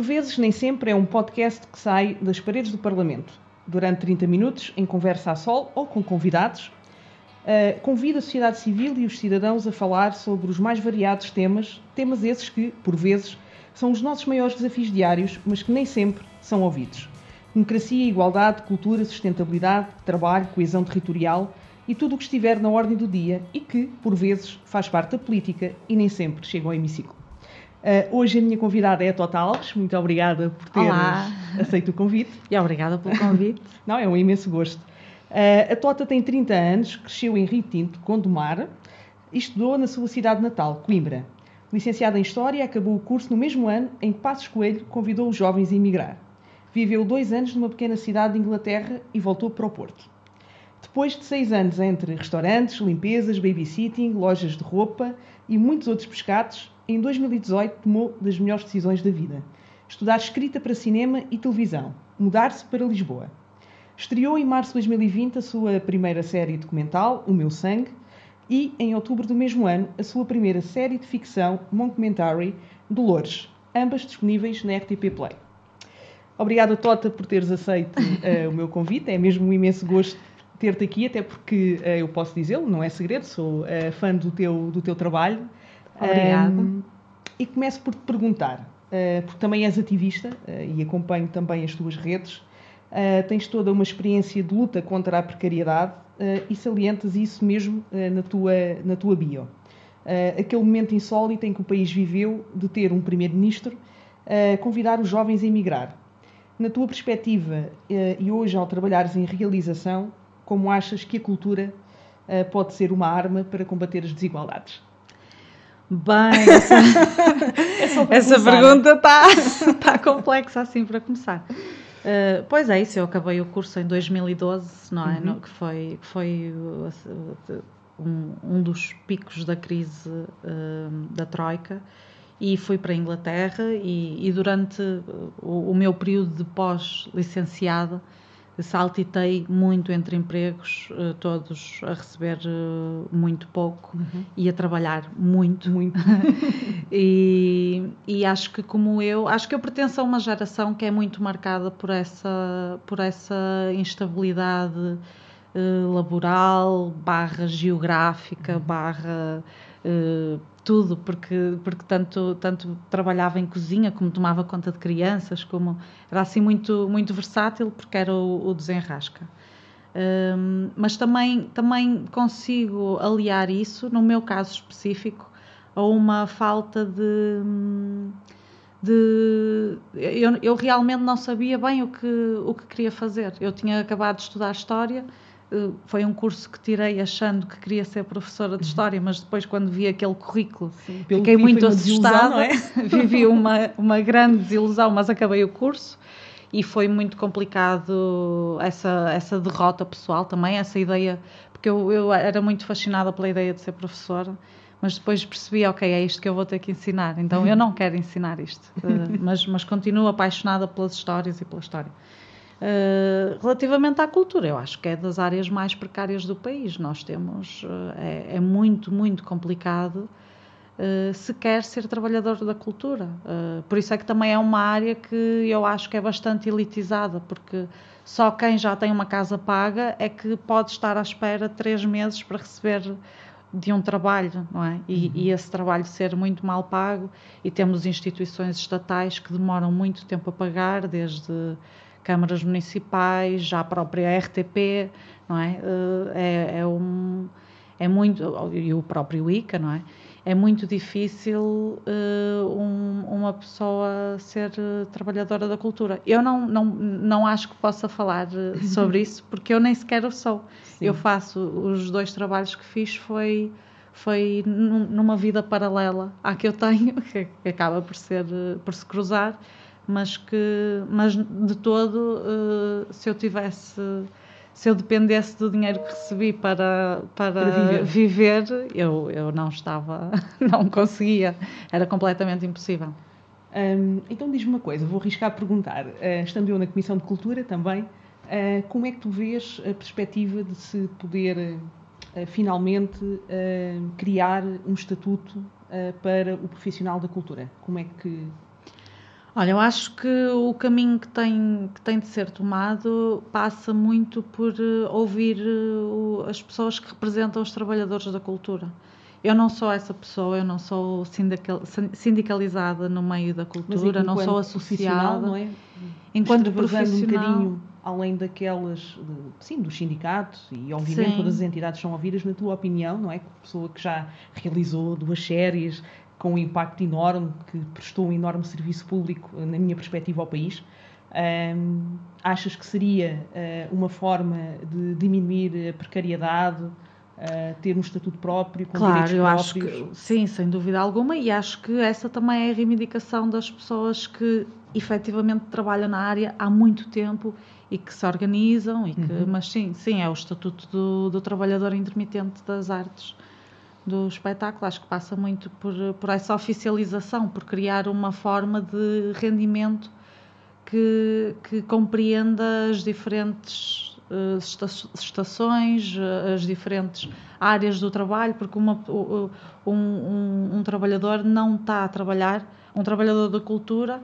Por vezes, nem sempre, é um podcast que sai das paredes do Parlamento. Durante 30 minutos, em conversa a sol ou com convidados, uh, convida a sociedade civil e os cidadãos a falar sobre os mais variados temas, temas esses que, por vezes, são os nossos maiores desafios diários, mas que nem sempre são ouvidos. Democracia, igualdade, cultura, sustentabilidade, trabalho, coesão territorial e tudo o que estiver na ordem do dia e que, por vezes, faz parte da política e nem sempre chega ao hemiciclo. Uh, hoje a minha convidada é a Tota Alves. Muito obrigada por ter aceito o convite. E obrigada pelo convite. Não, é um imenso gosto. Uh, a Tota tem 30 anos, cresceu em Rio Tinto, Gondomar, e estudou na sua cidade natal, Coimbra. Licenciada em História, acabou o curso no mesmo ano em que Passos Coelho convidou os jovens a emigrar. Viveu dois anos numa pequena cidade de Inglaterra e voltou para o Porto. Depois de seis anos entre restaurantes, limpezas, babysitting, lojas de roupa e muitos outros pescados, em 2018 tomou das melhores decisões da vida: estudar escrita para cinema e televisão, mudar-se para Lisboa. Estreou em março de 2020 a sua primeira série documental, O Meu Sangue, e, em outubro do mesmo ano, a sua primeira série de ficção, Monkumentary, Dolores, ambas disponíveis na RTP Play. Obrigada, Tota, por teres aceito uh, o meu convite. É mesmo um imenso gosto ter-te aqui, até porque uh, eu posso dizê-lo, não é segredo, sou uh, fã do teu, do teu trabalho. Obrigada. Um, e começo por te perguntar, uh, porque também és ativista e acompanho também as tuas redes, tens toda uma experiência de luta contra a precariedade e salientas isso mesmo na, tua, na tua bio. aquele momento insólito em que o país viveu de ter um primeiro-ministro convidar os jovens a emigrar. Na tua perspectiva e hoje ao trabalhares em realização, como achas que a cultura uh, pode ser uma arma para combater as desigualdades? Bem, essa, essa pergunta está tá complexa assim para começar. Uh, pois é, isso, eu acabei o curso em 2012, não é? Uhum. No, que foi, que foi um, um, dos picos da crise uh, da Troika e fui para a Inglaterra e, e durante o, o, meu período de pós-licenciado saltitei muito entre empregos, eh, todos a receber eh, muito pouco uhum. e a trabalhar muito. Muito. e, e acho que como eu, acho que eu pertenço a uma geração que é muito marcada por essa, por essa instabilidade uh, laboral, barra geográfica, uhum. barra uh, tudo, porque, porque tanto, tanto trabalhava em cozinha, como tomava conta de crianças, como era assim muito, muito versátil, porque era o, o desenrasca. Um, mas também, também consigo aliar isso, no meu caso específico, a uma falta de. de eu, eu realmente não sabia bem o que, o que queria fazer. Eu tinha acabado de estudar História eh, foi um curso que tirei achando que queria ser professora de História, mas depois, quando vi aquele currículo, Sim, fiquei muito assustada. é? Vivi uma, uma grande desilusão, mas acabei o curso e foi muito complicado essa, essa derrota pessoal também, essa ideia, porque eu, eu era muito fascinada pela ideia de ser professora. Mas depois percebi, ok, é isto que eu vou ter que ensinar. Então eu não quero ensinar isto, eh, mas, mas continuo apaixonada pelas histórias e pela história. Uh, relativamente à cultura, eu acho que é das áreas mais precárias do país. Nós temos, uh, é, é, muito, muito complicado uh, se quer ser trabalhador da cultura. por isso é que também é uma área que eu acho que é bastante elitizada, porque só quem já tem uma casa paga é que pode estar à espera três meses para receber de um trabalho, não é? E, uhum. e, esse trabalho ser muito mal pago, e temos instituições estatais que demoram muito tempo a pagar, desde câmaras municipais, já a própria RTP, não é? Eh, é, é, um, é muito, e o próprio ICA, não é? É muito difícil uh, um, uma pessoa ser uh, trabalhadora da cultura. Eu não, não, não acho que possa falar sobre isso, porque eu nem sequer o sou. Sim. Eu faço, os dois trabalhos que fiz foi foi numa vida paralela à que eu tenho, que acaba por ser por se cruzar mas que mas de todo uh, se eu tivesse se eu dependesse do dinheiro que recebi para, para, para viver. viver, eu, eu não estava, não conseguia, era completamente impossível. Então diz-me uma coisa, vou arriscar a perguntar, uh, estando eu na Comissão de Cultura também, uh, como é que tu vês a perspectiva de se poder finalmente criar um estatuto para o profissional da cultura? Como é que Olha, eu acho que o caminho que tem, que tem de ser tomado passa muito por uh, ouvir uh, as pessoas que representam os trabalhadores da cultura. Eu não sou essa pessoa, eu não sou sindical, sindicalizada no meio da cultura, não sou associada. Não é? Enquanto profissional, um bocadinho além daquelas, sim, dos sindicatos e obviamente sim. todas as entidades são ouvidas, na tua opinião, não é? Pessoa que já realizou duas séries, com um impacto enorme, que prestou um enorme serviço público, na minha perspectiva, ao país. Um, achas que seria uh, uma forma de diminuir a precariedade, uh, ter um estatuto próprio, com claro, direitos eu próprios? acho que sim, sem dúvida alguma, e acho que essa também é a reivindicação das pessoas que efetivamente trabalham na área há muito tempo e que se organizam, e que, uhum. mas sim, sim, é o estatuto do, do trabalhador intermitente das artes do espetáculo. Acho que passa muito por, por essa oficialização, por criar uma forma de rendimento que, que compreenda as diferentes uh, estações, as diferentes áreas do trabalho, porque uma, um, um, um trabalhador não está a trabalhar, um trabalhador da cultura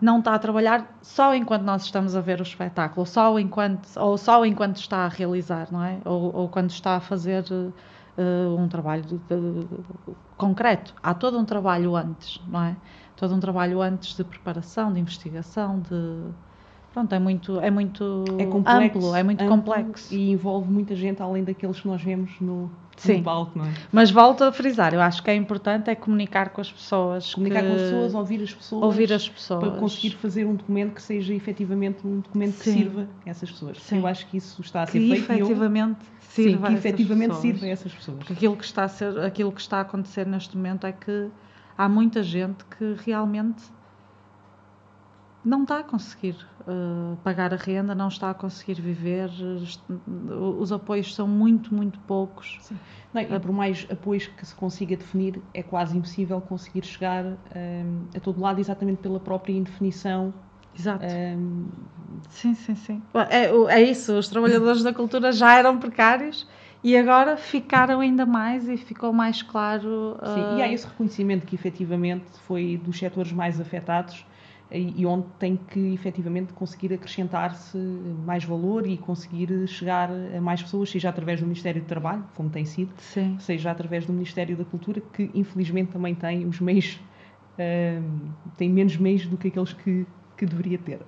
não está a trabalhar só enquanto nós estamos a ver o espetáculo, só enquanto, ou só enquanto está a realizar, não é? Ou, ou quando está a fazer uh, um trabalho de, de, concreto. Há todo um trabalho antes, não é? Todo um trabalho antes de preparação, de investigação, de pronto, é muito, é muito é complexo, amplo, é muito amplo complexo. E envolve muita gente além daqueles que nós vemos no, Sim. palco, não é? Mas volto a frisar, eu acho que é importante é comunicar com as pessoas. Comunicar que... com as pessoas, ouvir as pessoas. Ouvir as pessoas. Para conseguir fazer um documento que seja efetivamente um documento que sirva a essas pessoas. Sim. Eu acho que isso está a ser que feito. Efetivamente eu... Sim, que efetivamente sirva a essas pessoas. Porque aquilo que, está a ser, aquilo que está a acontecer neste momento é que há muita gente que realmente não está a conseguir uh, pagar a renda, não está a conseguir viver, os apoios são muito, muito poucos. Sim. Não, e por mais apoios que se consiga definir, é quase impossível conseguir chegar um, a todo lado exatamente pela própria indefinição. Exato. Um... Sim, sim, sim. É, é isso, os trabalhadores da cultura já eram precários e agora ficaram ainda mais e ficou mais claro. Uh... Sim, e há esse reconhecimento que efetivamente foi dos setores mais afetados e onde tem que efetivamente conseguir acrescentar-se mais valor e conseguir chegar a mais pessoas, seja através do Ministério do Trabalho, como tem sido, Sim. seja através do Ministério da Cultura, que infelizmente também tem os meios, uh, tem menos meios do que aqueles que, que deveria ter.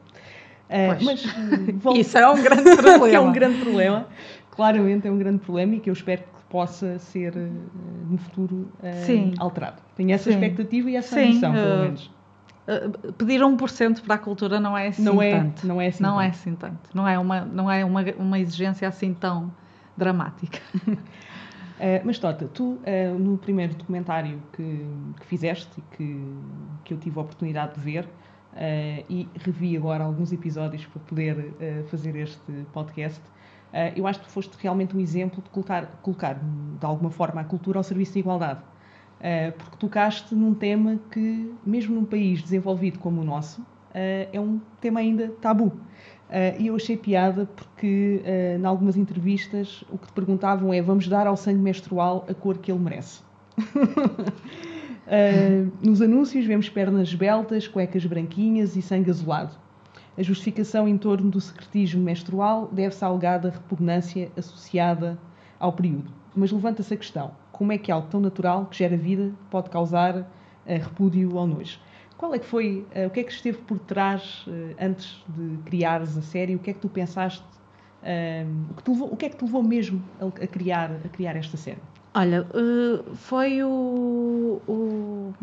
Uh, mas volto, isso é um grande problema. é um grande problema, claramente é um grande problema e que eu espero que possa ser uh, no futuro alterado. Tenho essa Sim. expectativa e essa ambição, pelo menos. Uh, pedir 1% para a cultura não é assim não é, tanto. Não é assim não tanto. é assim tanto. Não é uma, não é uma, uma exigência assim tão dramática. uh, mas Tota, tu uh, no primeiro documentário que, que fizeste e que, que eu tive a oportunidade de ver e revi agora alguns episódios para poder fazer este podcast, eu acho que foste realmente um exemplo de colocar, colocar de alguma forma a cultura ao serviço da igualdade. Uh, porque tocaste num tema que, mesmo num país desenvolvido como o nosso, uh, é um tema ainda tabu. Uh, e eu achei piada porque, uh, em algumas entrevistas, o que te perguntavam é: vamos dar ao sangue menstrual a cor que ele merece. nos anúncios vemos pernas beltas, cuecas branquinhas e sangue azulado. A justificação em torno do secretismo menstrual deve-se à alegada repugnância associada ao período. Mas levanta-se a questão: como é que algo tão natural que gera vida pode causar uh, repúdio ou nojo? Qual é que foi, uh, o que é que esteve por trás uh, antes de criares a série? O que é que tu pensaste? o, que levou, o, que é que te levou mesmo a, a, criar, a criar esta série? Olha, foi o, o,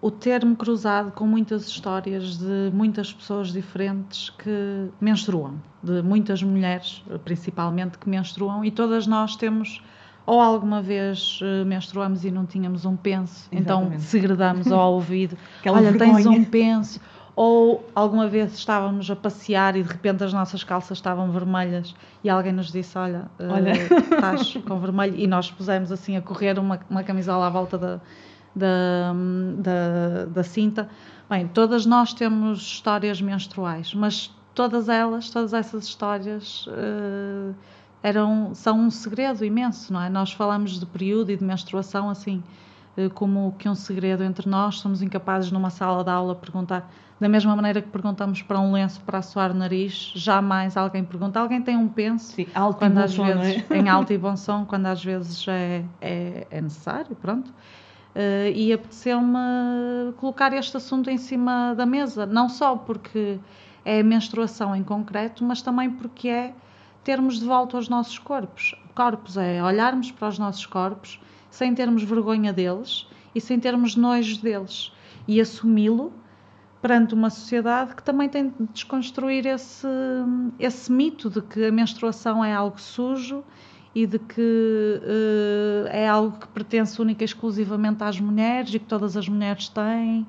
o ter-me cruzado com muitas histórias de muitas pessoas diferentes que menstruam, de muitas mulheres, principalmente, que menstruam, e todas nós temos ou alguma vez uh, menstruamos e não tínhamos um penso, então Exatamente. então segredamos ao ouvido, olha, vergonha. tens um penso, ou alguma vez estávamos a passear e de repente as nossas calças estavam vermelhas e alguém nos disse, olha, uh, olha. estás com vermelho, e nós pusemos assim a correr uma, uma camisola à volta da, da, da, da cinta. Bem, todas nós temos histórias menstruais, mas todas elas, todas essas histórias... Uh, eram, são um segredo imenso, não é? Nós falamos de período e de menstruação assim, uh, como que um segredo entre nós, somos incapazes numa sala de aula perguntar da mesma maneira que perguntamos para um lenço para assoar o nariz, jamais alguém pergunta. Alguém tem um penso Sim, alto quando e bom às som, vezes é? em alto e bom som, quando às vezes é, é, é necessário, pronto. Uh, e apeteceu-me colocar este assunto em cima da mesa, não só porque é a menstruação em concreto, mas também porque é termos de volta os nossos corpos. Corpos é olharmos para os nossos corpos sem termos vergonha deles e sem termos nojo deles e assumi-lo perante uma sociedade que também tem de desconstruir esse, esse mito de que a menstruação é algo sujo e de que uh, é algo que pertence única e exclusivamente às mulheres e que todas as mulheres têm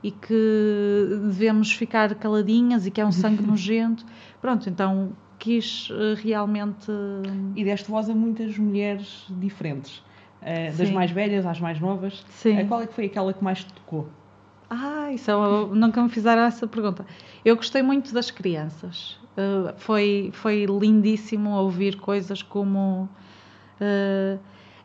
e que devemos ficar caladinhas e que é um sangue nojento. Pronto, então quis uh, realmente. E deste voz a muitas mulheres diferentes, uh, das mais velhas às mais novas. Sim. Qual é que foi aquela que mais te tocou? Ah, isso é uma- nunca me fizeram essa pergunta. Eu gostei muito das crianças. Uh, foi, foi lindíssimo ouvir coisas como. uh,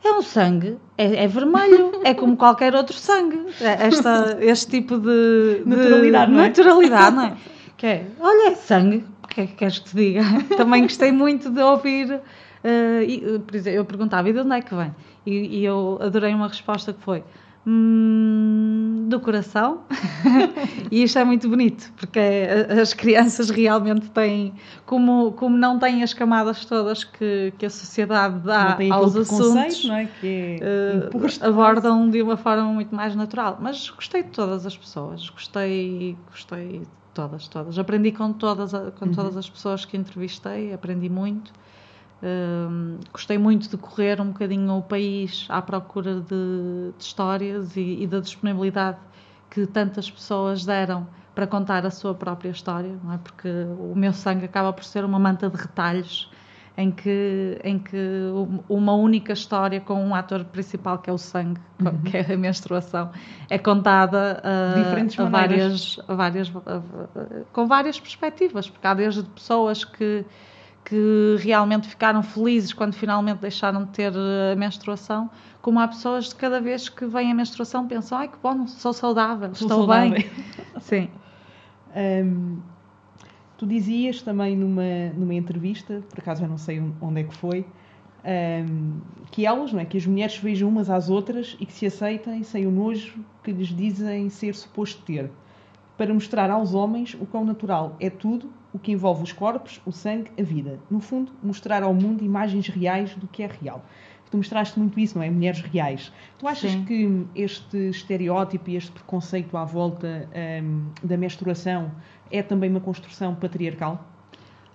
é um sangue, é, é vermelho, é como qualquer outro sangue. É Esta, este tipo de, de Naturalidade, não é? naturalidade, não é? Que é, olha, é sangue, o que é que queres que te diga? Também gostei muito de ouvir. Uh, e, uh, por exemplo, eu perguntava, e de onde é que vem? E, e eu adorei uma resposta que foi: "Hum, do coração. e isto é muito bonito, porque é- as crianças realmente têm, como, como não têm as camadas todas que, que a sociedade dá aos assuntos, não é? Que é imposto. abordam de uma forma muito mais natural. Mas gostei de todas as pessoas, gostei, gostei de todas, todas. Aprendi com todas, com Uhum. todas as pessoas que entrevistei, aprendi muito. Hum, gostei muito de correr um bocadinho o país à procura de, de histórias e, e da disponibilidade que tantas pessoas deram para contar a sua própria história, não é? Porque o meu sangue acaba por ser uma manta de retalhos em que, em que um- uma única história com um ator principal que é o sangue, que é a menstruação, é contada Diferentes a várias, a várias, a- a- com várias perspectivas, porque há desde pessoas que, que realmente ficaram felizes quando finalmente deixaram de ter eh, a menstruação, como há pessoas de cada vez que vem a menstruação pensam, ai que bom, sou saudável, Sou estou saudável." bem. Sim. Hum, tu dizias também numa, numa entrevista, por acaso eu não sei onde é que foi, hum, que elas, não é? Que as mulheres vejam umas às outras e que se aceitem sem o nojo que lhes dizem ser suposto ter. Para mostrar aos homens o quão natural é tudo o que envolve os corpos, o sangue, a vida. No fundo, mostrar ao mundo imagens reais do que é real. Tu mostraste muito isso, não é? Mulheres reais. Tu achas Sim. que este estereótipo e este preconceito à volta hum, da menstruação é também uma construção patriarcal?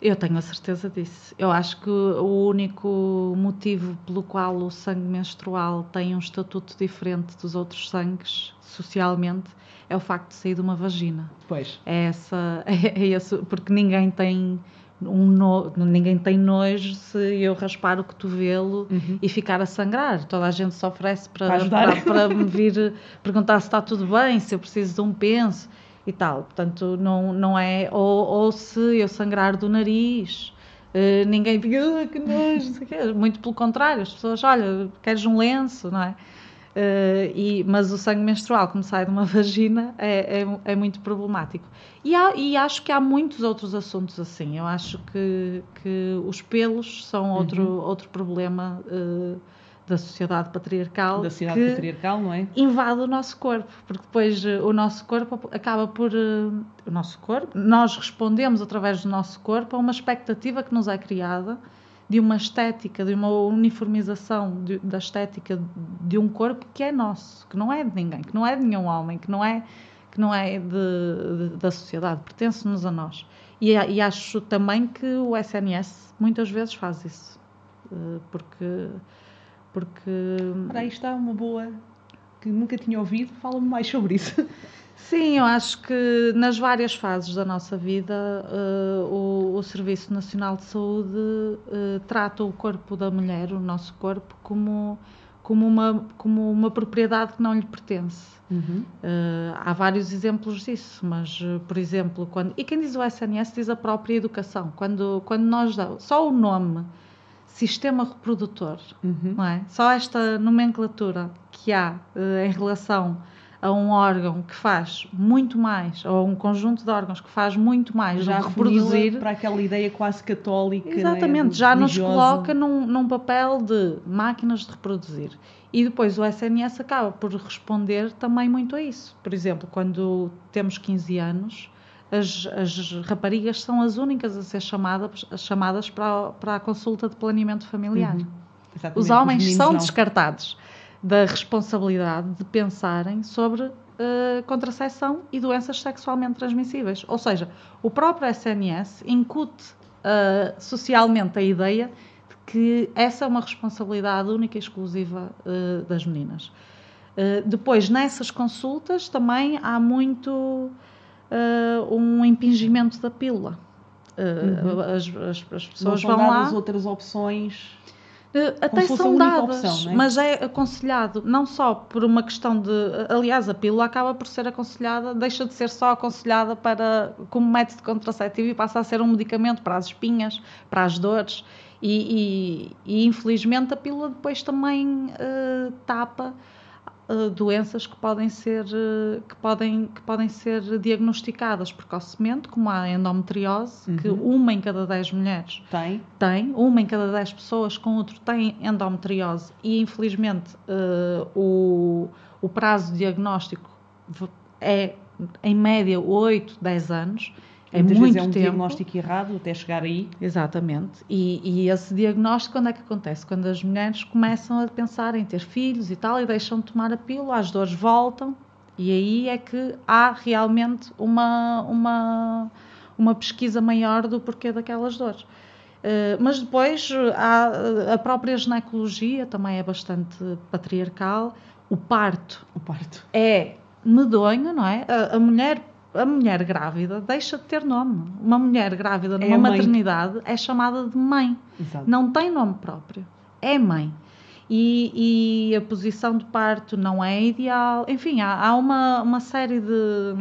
Eu tenho a certeza disso. Eu acho que o único motivo pelo qual o sangue menstrual tem um estatuto diferente dos outros sangues, socialmente, é o facto de sair de uma vagina. Pois. É essa, é, esse, porque ninguém tem um no- ninguém tem nojo se eu raspar o cotovelo Uhum. e ficar a sangrar. Toda a gente se oferece para, Para para, me vir perguntar se está tudo bem, se eu preciso de um penso e tal. Portanto, não, não é. Ou, ou se eu sangrar do nariz. eh, ninguém fica, "Ah, que nojo, não sei o quê." muito pelo contrário, as pessoas, olha, queres um lenço, não é? Eh, e, mas o sangue menstrual, como sai de uma vagina, é, é, é muito problemático. E, há- e acho que há muitos outros assuntos assim. Eu acho que, que os pelos são outro, Uhum. outro problema eh, da sociedade patriarcal Da sociedade que patriarcal, não é? invade o nosso corpo, porque depois eh, o nosso corpo acaba por. eh, o nosso corpo, nós respondemos através do nosso corpo a uma expectativa que nos é criada de uma estética, de uma uniformização de- da estética de um corpo que é nosso, que não é de ninguém, que não é de nenhum homem, que não é, que não é de, de- da sociedade, pertence-nos a nós. E, e acho também que o SNS muitas vezes faz isso, eh, porque. porque aí está uma boa que nunca tinha ouvido. Fala-me mais sobre isso. Sim, eu acho que nas várias fases da nossa vida eh, o, o Serviço Nacional de Saúde eh, trata o corpo da mulher, o nosso corpo, como, como, uma, como uma propriedade que não lhe pertence. Uhum. Eh, há vários exemplos disso, mas, por exemplo, quando, e quem diz o SNS diz a própria educação. Quando, quando nós só o nome sistema reprodutor, Uhum. não é? Só esta nomenclatura que há uh, em relação a um órgão que faz muito mais, ou a um conjunto de órgãos que faz muito mais já do que reproduzir. para aquela ideia quase católica. Exatamente, né, já nos coloca num, num, papel de máquinas de reproduzir. E depois o SNS acaba por responder também muito a isso. Por exemplo, quando temos 15 anos, as, as raparigas são as únicas a ser chamadas, chamadas para, a, para a consulta de planeamento familiar. Uhum. Os homens Os são não. descartados da responsabilidade de pensarem sobre uh, contracepção e doenças sexualmente transmissíveis. Ou seja, o próprio SNS incute uh, socialmente a ideia de que essa é uma responsabilidade única e exclusiva uh, das meninas. depois, nessas consultas, também há muito um impingimento da pílula. Uhum. As, as, as, pessoas vão lá. outras opções até são dadas, opção, é? mas é aconselhado não só por uma questão de. Aliás, a pílula acaba por ser aconselhada, deixa de ser só aconselhada para como método contraceptivo e passa a ser um medicamento para as espinhas, para as dores. E, e, e infelizmente a pílula depois também uh, tapa uh, doenças que podem ser uh, que podem que podem ser diagnosticadas precocemente, como a endometriose, uhum. que uma em cada 10 mulheres tem. tem, uma em cada 10 pessoas com outro tem endometriose e infelizmente uh, o, o prazo de diagnóstico é em média 8, 10 anos é Muitas muito vezes é um tempo. diagnóstico errado até chegar aí. Exatamente. E, e, esse diagnóstico, quando é que acontece? Quando as mulheres começam a pensar em ter filhos e tal, e deixam de tomar a pílula, as dores voltam, e aí é que há realmente uma, uma, uma pesquisa maior do porquê daquelas dores. Uh, mas depois há, a própria ginecologia também é bastante patriarcal. O parto, o parto. é medonho, não é? A, a mulher a mulher grávida deixa de ter nome. Uma mulher grávida é numa é maternidade é chamada de mãe. Exato. Não tem nome próprio. É mãe. E, e, a posição de parto não é ideal. Enfim, há, há uma, uma série de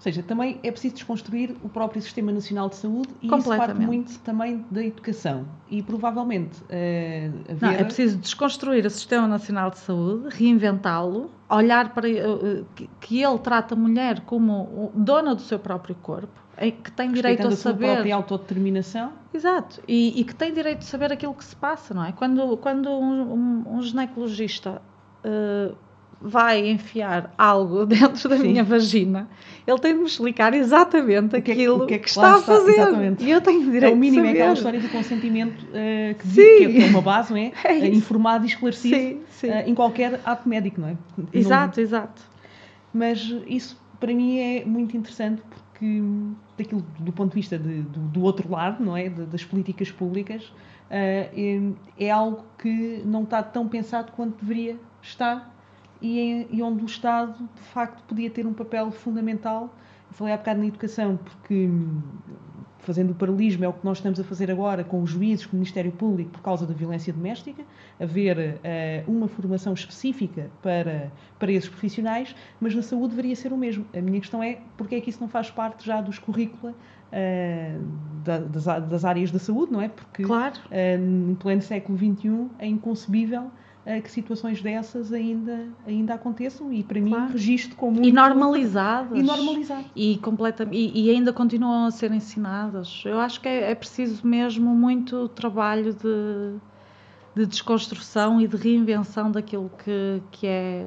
ou seja, também é preciso desconstruir o próprio Sistema Nacional de Saúde e isso parte muito também da educação. E provavelmente. Uh, Não, é preciso desconstruir o Sistema Nacional de Saúde, reinventá-lo, olhar para uh, que ele trata a mulher como dona do seu próprio corpo, que tem direito a saber. A própria autodeterminação. Exato, e, e, que tem direito de saber aquilo que se passa, não é? Quando, quando um, um, um ginecologista. Uh, vai enfiar algo dentro da Sim. minha vagina, ele tem de me explicar exatamente o que aquilo é, que, é que, está, a fazer. Exatamente. E eu tenho direito é o mínimo, é aquela história do consentimento uh, que, diz, que é uma base, não é? é uh, informado e esclarecido sim, sim. Uh, em qualquer ato médico, não é? Exato, não... exato. Mas isso para mim é muito interessante porque daquilo do ponto de vista de, do, do, outro lado, não é? De, das políticas públicas, é, é algo que não está tão pensado quanto deveria estar e, e, onde o Estado, de facto, podia ter um papel fundamental. Eu falei há bocado na educação, porque fazendo o paralelismo é o que nós estamos a fazer agora com os juízes, com o Ministério Público por causa da violência doméstica, haver uh, uma formação específica para, para esses profissionais, mas na saúde deveria ser o mesmo. A minha questão é porque é que isso não faz parte já dos currícula uh, da, das, das, áreas da saúde, não é? Porque claro. uh, no pleno século XXI é inconcebível que situações dessas ainda, ainda aconteçam e para claro. mim registro como muito... E normalizadas. E normalizadas. E, completa, e, e, ainda continuam a ser ensinadas. Eu acho que é, é preciso mesmo muito trabalho de, de desconstrução e de reinvenção daquilo que, que é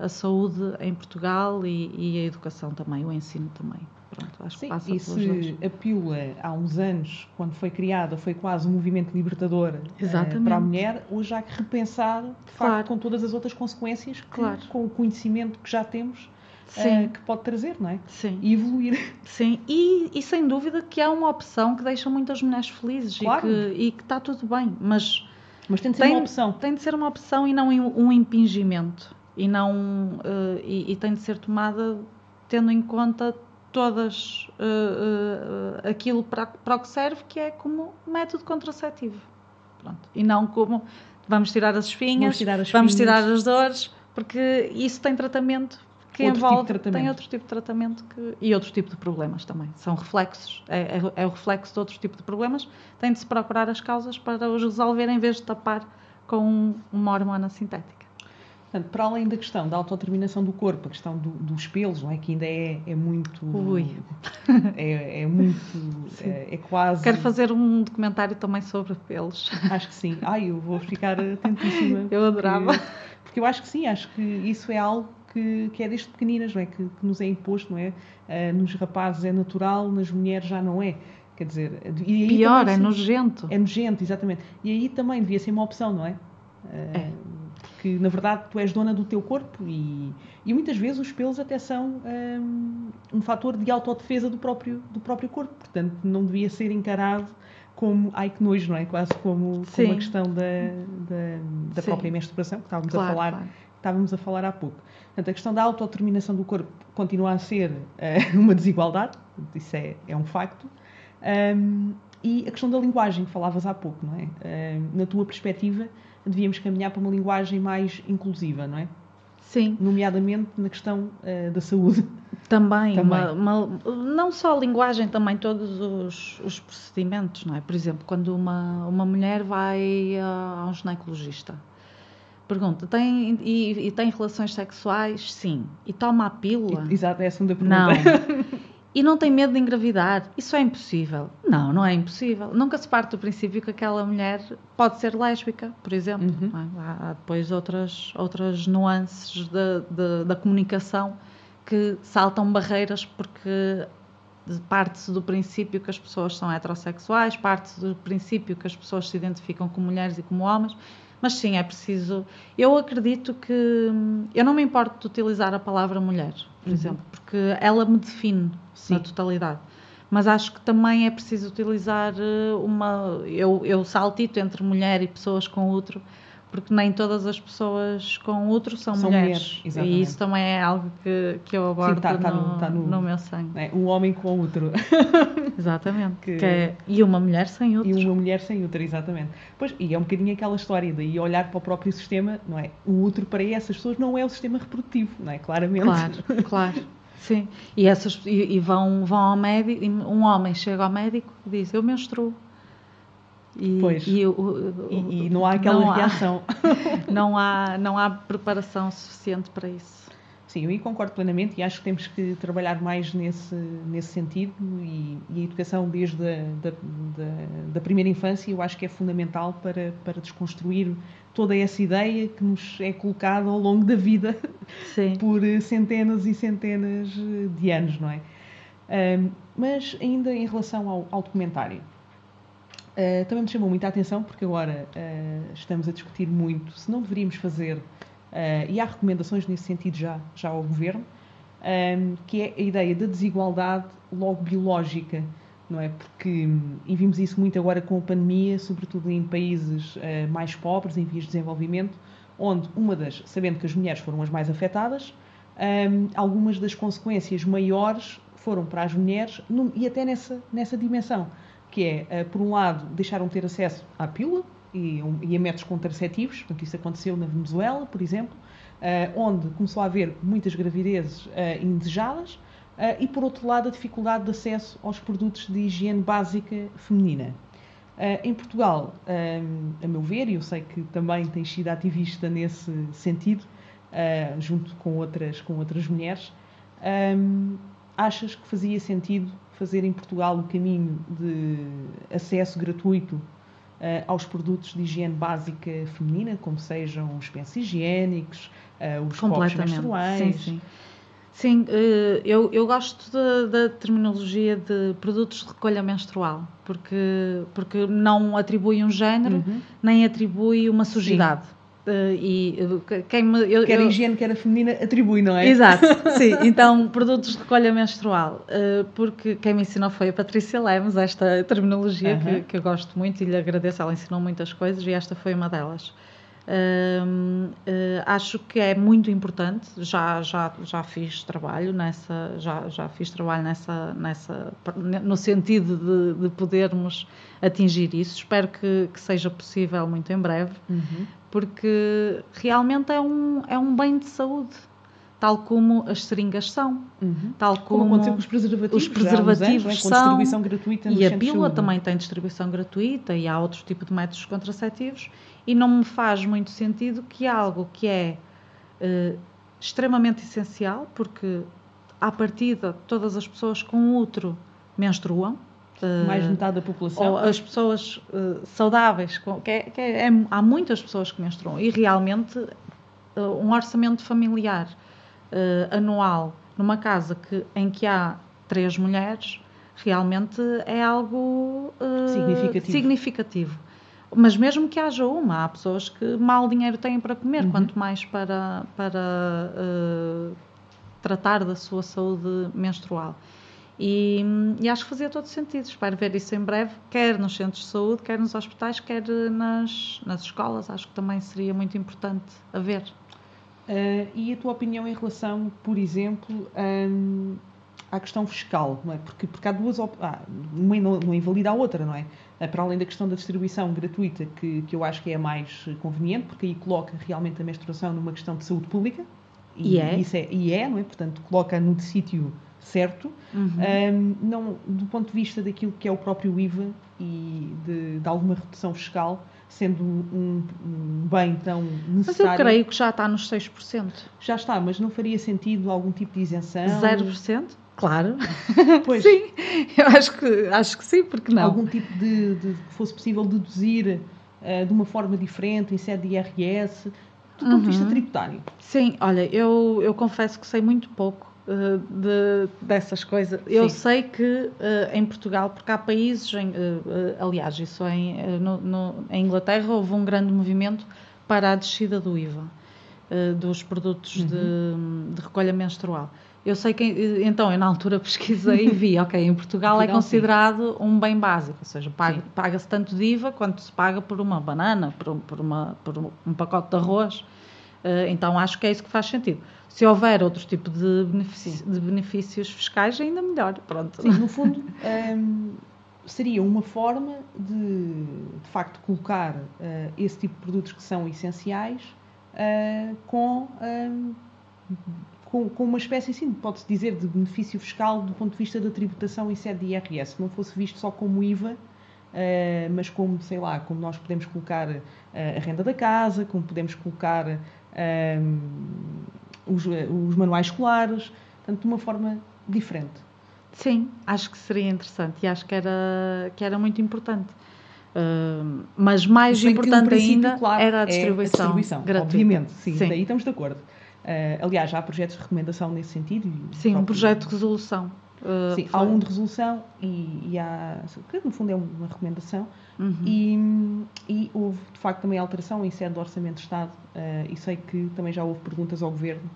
uh, a saúde em Portugal e, e a educação também, o ensino também. Pronto, acho Sim, que passa e se a pílula, há uns anos, quando foi criada, foi quase um movimento libertador uh, para a mulher, hoje há que repensar, de claro. facto, com todas as outras consequências, que, claro. com o conhecimento que já temos, uh, que pode trazer, não é? Sim. E evoluir. Sim, e, e, sem dúvida que é uma opção que deixa muitas mulheres felizes claro. e, que, e que está tudo bem, mas... Mas tem de ser tem, uma opção. Tem de ser uma opção e não um impingimento. E, não, uh, e, e tem de ser tomada tendo em conta todas uh, uh, aquilo para, para o que serve, que é como método contraceptivo. Pronto. E não como vamos tirar as espinhas, vamos tirar as, vamos tirar as dores, porque isso tem tratamento que outro envolve, tipo tem outro tipo de tratamento que, e outro tipo de problemas também. São reflexos, é, é, é, o reflexo de outro tipo de problemas. Tem de se procurar as causas para os resolver em vez de tapar com uma hormona sintética. Portanto, para além da questão da autodeterminação do corpo, a questão do, dos pelos, não é? Que ainda é, é muito. Ui. É, é muito. É, é, quase. Quero fazer um documentário também sobre pelos. Acho que sim. Ai, eu vou ficar atentíssima. Eu adorava. Porque, porque eu acho que sim, acho que isso é algo que, que é desde pequeninas, não é? Que, que nos é imposto, não é? Uh, nos rapazes é natural, nas mulheres já não é. Quer dizer, e pior, também, é nojento. É nojento, exatamente. E aí também devia ser uma opção, não é? Uh, é porque na verdade tu és dona do teu corpo e, e muitas vezes os pelos até são um, um fator de autodefesa do próprio, do próprio corpo, portanto não devia ser encarado como, ai que nojo, não é? Quase como, como a questão da, da, da própria menstruação que estávamos claro, a falar. Claro. Estávamos a falar há pouco. Portanto, a questão da autodeterminação do corpo continua a ser uh, uma desigualdade, isso é, é um facto. Um, e a questão da linguagem, falavas há pouco, não é? Na tua perspectiva, devíamos caminhar para uma linguagem mais inclusiva, não é? Sim. Nomeadamente na questão uh, da saúde. Também, também. Uma, uma, não só a linguagem, também todos os, os, procedimentos, não é? Por exemplo, quando uma, uma mulher vai a, a um ginecologista, pergunta, tem, e, e, tem relações sexuais? Sim. E toma a pílula? Exato, é a segunda pergunta. Não. e não tem medo de engravidar. Isso é impossível. Não, não é impossível. Nunca se parte do princípio que aquela mulher pode ser lésbica, por exemplo. Uhum. É? Há depois outras, outras nuances de, de, da comunicação que saltam barreiras porque parte-se do princípio que as pessoas são heterossexuais, parte-se do princípio que as pessoas se identificam como mulheres e como homens, mas sim, é preciso. Eu acredito que. Eu não me importo de utilizar a palavra mulher, por uhum. exemplo, porque ela me define sim. na totalidade. Mas acho que também é preciso utilizar eh, uma. Eu, eu saltito entre mulher e pessoas com outro porque nem todas as pessoas com outro são, são mulheres. mulheres e isso também é algo que, que eu abordo Sim, tá, tá no, no, tá no, no, meu sangue. É, um homem com outro. Exatamente. que... Que é, e uma mulher sem outro. E uma mulher sem outro, exatamente. Pois, e é um bocadinho aquela história de olhar para o próprio sistema, não é? O outro para essas pessoas não é o sistema reprodutivo, não é? Claramente. Claro, claro. Sim. E, essas, e, e vão, vão ao médico, um homem chega ao médico e diz, eu menstruo. E, pois. E, o, e, e, não há aquela não reação. Há, não, há, não há preparação suficiente para isso. Sim, eu concordo plenamente e acho que temos que trabalhar mais nesse, nesse sentido e, e a educação desde a da, da, da, primeira infância eu acho que é fundamental para, para desconstruir toda essa ideia que nos é colocada ao longo da vida Sim. por centenas e centenas de anos, não é? Um, mas ainda em relação ao, ao documentário, Uh, também me chamou muita atenção porque agora uh, estamos a discutir muito se não deveríamos fazer, uh, e há recomendações nesse sentido já, já ao Governo, um, que é a ideia da desigualdade logo biológica, não é? Porque, e vimos isso muito agora com a pandemia, sobretudo em países mais pobres, em vias de desenvolvimento, onde uma das, sabendo que as mulheres foram as mais afetadas, um, algumas das consequências maiores foram para as mulheres e até nessa, nessa dimensão que é, eh, por um lado, deixaram de ter acesso à pílula e, e a métodos contraceptivos, portanto, isso aconteceu na Venezuela, por exemplo, eh, onde começou a haver muitas gravidezes indesejadas, e, por outro lado, a dificuldade de acesso aos produtos de higiene básica feminina. em Portugal, a meu ver, e eu sei que também tens sido ativista nesse sentido, junto com outras, com outras mulheres, achas que fazia sentido fazer em Portugal o caminho de acesso gratuito uh, aos produtos de higiene básica feminina, como sejam os pensos higiênicos, uh, os copos menstruais. Sim, sim. Sim, eh, eu, eu gosto da terminologia de produtos de recolha menstrual, porque, porque não atribui um género, uhum. nem atribui uma sujidade. Sim. Uh, e uh, quem me, eu, quer a higiene, quer a feminina, atribui, não é? Exato, sim. Então, produtos de recolha menstrual. Uh, porque quem me ensinou foi a Patrícia Lemos, esta terminologia -huh. que, que, eu gosto muito e lhe agradeço. Ela ensinou muitas coisas e esta foi uma delas. Acho que é muito importante. Já, já, já fiz trabalho nessa, já, já fiz trabalho nessa, nessa, no sentido de, de podermos atingir isso. Espero que, que seja possível muito em breve. Uhum porque realmente é um, é um bem de saúde. Tal como as seringas são. Uhum. Tal como, como aconteceu com os preservativos. Os preservativos anos, são. Com distribuição gratuita E a pílula também tem distribuição gratuita e há outros tipos de métodos contraceptivos. E não me faz muito sentido que algo que é uh, extremamente essencial, porque à partida todas as pessoas com útero menstruam. Mais metade da população. Ou as pessoas uh, saudáveis, que, é, que é, é, há muitas pessoas que menstruam e realmente uh, um orçamento familiar uh, anual numa casa que, em que há três mulheres realmente é algo significativo. significativo. Mas mesmo que haja uma, há pessoas que mal dinheiro têm para comer, uhum. quanto mais para, para tratar da sua saúde menstrual. E, e, acho que fazia todo sentido. Espero ver isso em breve, quer nos centros de saúde, quer nos hospitais, quer nas, nas escolas. Acho que também seria muito importante haver. Uh, e a tua opinião em relação, por exemplo, um, à questão fiscal? Não é? porque, porque há duas. Ah, uma não, invalida a outra, não é? Uh, para além da questão da distribuição gratuita, que, que eu acho que é a mais conveniente, porque aí coloca realmente a menstruação numa questão de saúde pública. E, e é. Isso é. E é, não é? Portanto, coloca no sítio certo. Uhum. Um, não, do ponto de vista daquilo que é o próprio IVA e de, de alguma redução fiscal, sendo um, um, bem tão necessário. Mas eu creio que já está nos 6%. Já está, mas não faria sentido algum tipo de isenção? 0%? Claro. Pois. sim, eu acho que, acho que sim, porque não? Algum tipo de, de que fosse possível deduzir uh, de uma forma diferente, em sede de IRS, do ponto uhum. de vista uhum. tributário? Sim, olha, eu, eu confesso que sei muito pouco uh, de, dessas coisas. Eu Sim. sei que uh, em Portugal, porque há países, em, uh, aliás, isso em, no, no, em Inglaterra houve um grande movimento para a descida do IVA dos produtos uhum. de, de recolha menstrual. Eu sei que, então, eu na altura pesquisei e vi, ok, em Portugal, Portugal é considerado sim. um bem básico, ou seja, paga-se paga tanto de IVA quanto se paga por uma banana, por, por, uma, por um pacote de arroz. Uh, então acho que é isso que faz sentido. Se houver outro tipo de, benefício, de benefícios fiscais, ainda melhor. Pronto. Sim, no fundo, um, ehm, seria uma forma de, de facto, colocar uh, esse tipo de produtos que são essenciais uh, com. Um, ehm, com, com uma espécie, assim, pode-se dizer, de benefício fiscal do ponto de vista da tributação em sede de IRS. Não fosse visto só como IVA, uh, mas como, sei lá, como nós podemos colocar uh, a renda da casa, como podemos colocar os, os, manuais escolares, portanto, de uma forma diferente. Sim, acho que seria interessante e acho que era, que era muito importante. Uh, mas mais importante ainda claro, era a distribuição, é a distribuição gratuita. Obviamente, sim, sim. daí estamos de acordo. Uh, aliás, há projetos de recomendação nesse sentido. Sim, um projeto de resolução. Uh, Sim, há um de resolução e, e há, que no fundo é uma recomendação, uhum. e, e, houve de facto também alteração em sede do Orçamento de Estado, uh, e sei que também já houve perguntas ao Governo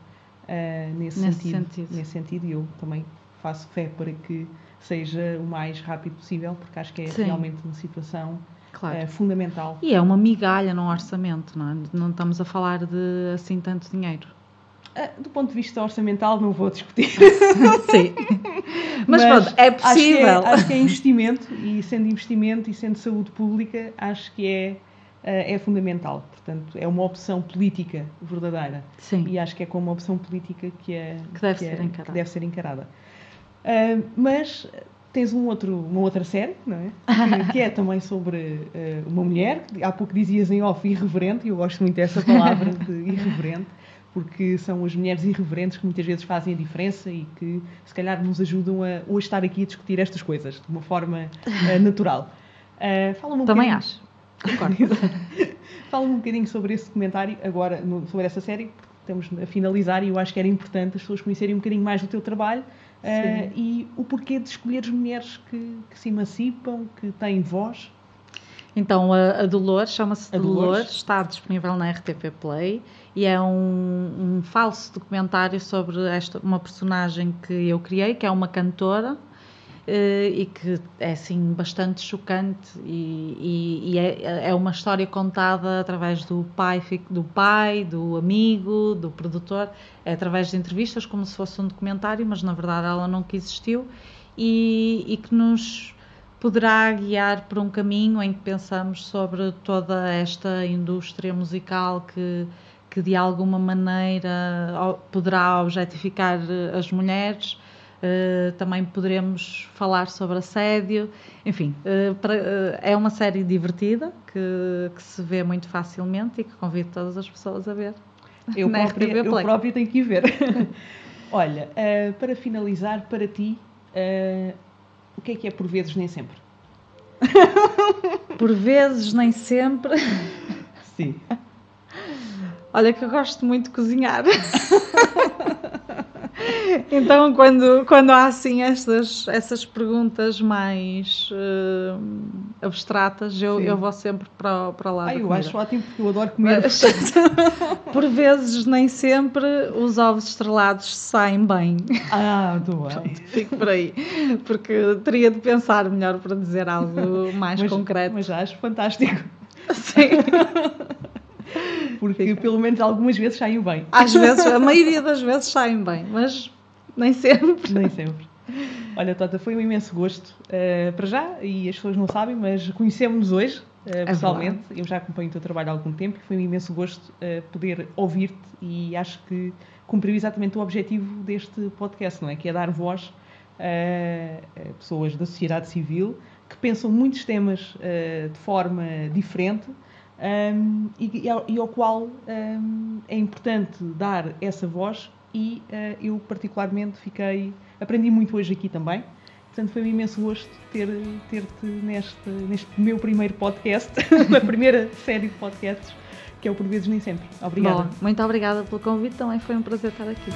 uh, nesse, nesse sentido, sentido, Nesse sentido, e eu também faço fé para que seja o mais rápido possível, porque acho que é Sim. realmente uma situação claro. fundamental. E é uma migalha no orçamento, não é? Não estamos a falar de assim tanto dinheiro. Ah, do ponto de vista orçamental, não vou discutir. Sim. Mas, Mas pronto, é possível. Acho que é, acho que é, investimento, e sendo investimento e sendo saúde pública, acho que é, ah, é fundamental. Portanto, é uma opção política verdadeira. Sim. E acho que é como uma opção política que, é, que, deve, que, ser é, que deve ser encarada. Uh, mas tens um outro, uma outra série, não é? Que, que é também sobre uh, uma mulher, há pouco dizias em off irreverente, e eu gosto muito dessa palavra de irreverente porque são as mulheres irreverentes que muitas vezes fazem a diferença e que se calhar nos ajudam a hoje estar aqui a discutir estas coisas de uma forma uh, natural. Uh, Fala-me um Também acho. Fala-me um bocadinho sobre esse documentário, agora no, sobre essa série, porque estamos a finalizar e eu acho que era importante as pessoas conhecerem um bocadinho mais do teu trabalho uh, e o porquê de escolher as mulheres que, que se emancipam, que têm voz. Então, a, a Dolores, chama-se Dolores. Dolores, está disponível na RTP Play e é um, um falso documentário sobre esta, uma personagem que eu criei, que é uma cantora, Uh, e que é assim bastante chocante e, e, e é, é, uma história contada através do pai, do pai, do amigo, do produtor, é através de entrevistas como se fosse um documentário, mas na verdade ela nunca existiu e, e que nos poderá guiar por um caminho em que pensamos sobre toda esta indústria musical que que de alguma maneira poderá objetificar eh, as mulheres. Uh, também poderemos falar sobre assédio. Enfim, uh, para, uh, é uma série divertida que, que, se vê muito facilmente e que convido todas as pessoas a ver. Eu, própria, RTP eu Play. própria tenho que ir ver. Olha, para finalizar, para ti, o que é que é por vezes nem sempre? Por vezes, nem sempre. Sim. Olha que eu gosto muito de cozinhar. então, quando, quando há assim estas, essas perguntas mais eh, abstratas, eu, Sim. eu vou sempre para, para lá. Ah, eu comida. acho ótimo porque eu adoro comer. Mas, por vezes, nem sempre, os ovos estrelados saem bem. Ah, muito bem. Fico por aí. Porque teria de pensar melhor para dizer algo mais Mas- concreto. Mas já acho fantástico. Sim. Porque pelo menos algumas vezes saiu bem. Às vezes, a maioria das vezes saem bem, mas nem sempre. Nem sempre. Olha, Tota, foi um imenso gosto eh, para já, e as pessoas não sabem, mas conhecemos-nos hoje, eh, pessoalmente. Eu já acompanho o teu trabalho há algum tempo e foi um imenso gosto eh, poder ouvir-te e acho que cumpriu exatamente o objetivo deste podcast, não é? Que é dar voz a pessoas da sociedade civil que pensam muitos temas de forma diferente um, e, ao, e ao qual um, é importante dar essa voz e uh, eu particularmente fiquei aprendi muito hoje aqui também. Portanto foi um imenso gosto ter ter-te neste neste meu primeiro podcast na primeira série de podcasts que é o por vezes nem sempre. Obrigada. Bom, muito obrigada pelo convite, também foi um prazer estar aqui.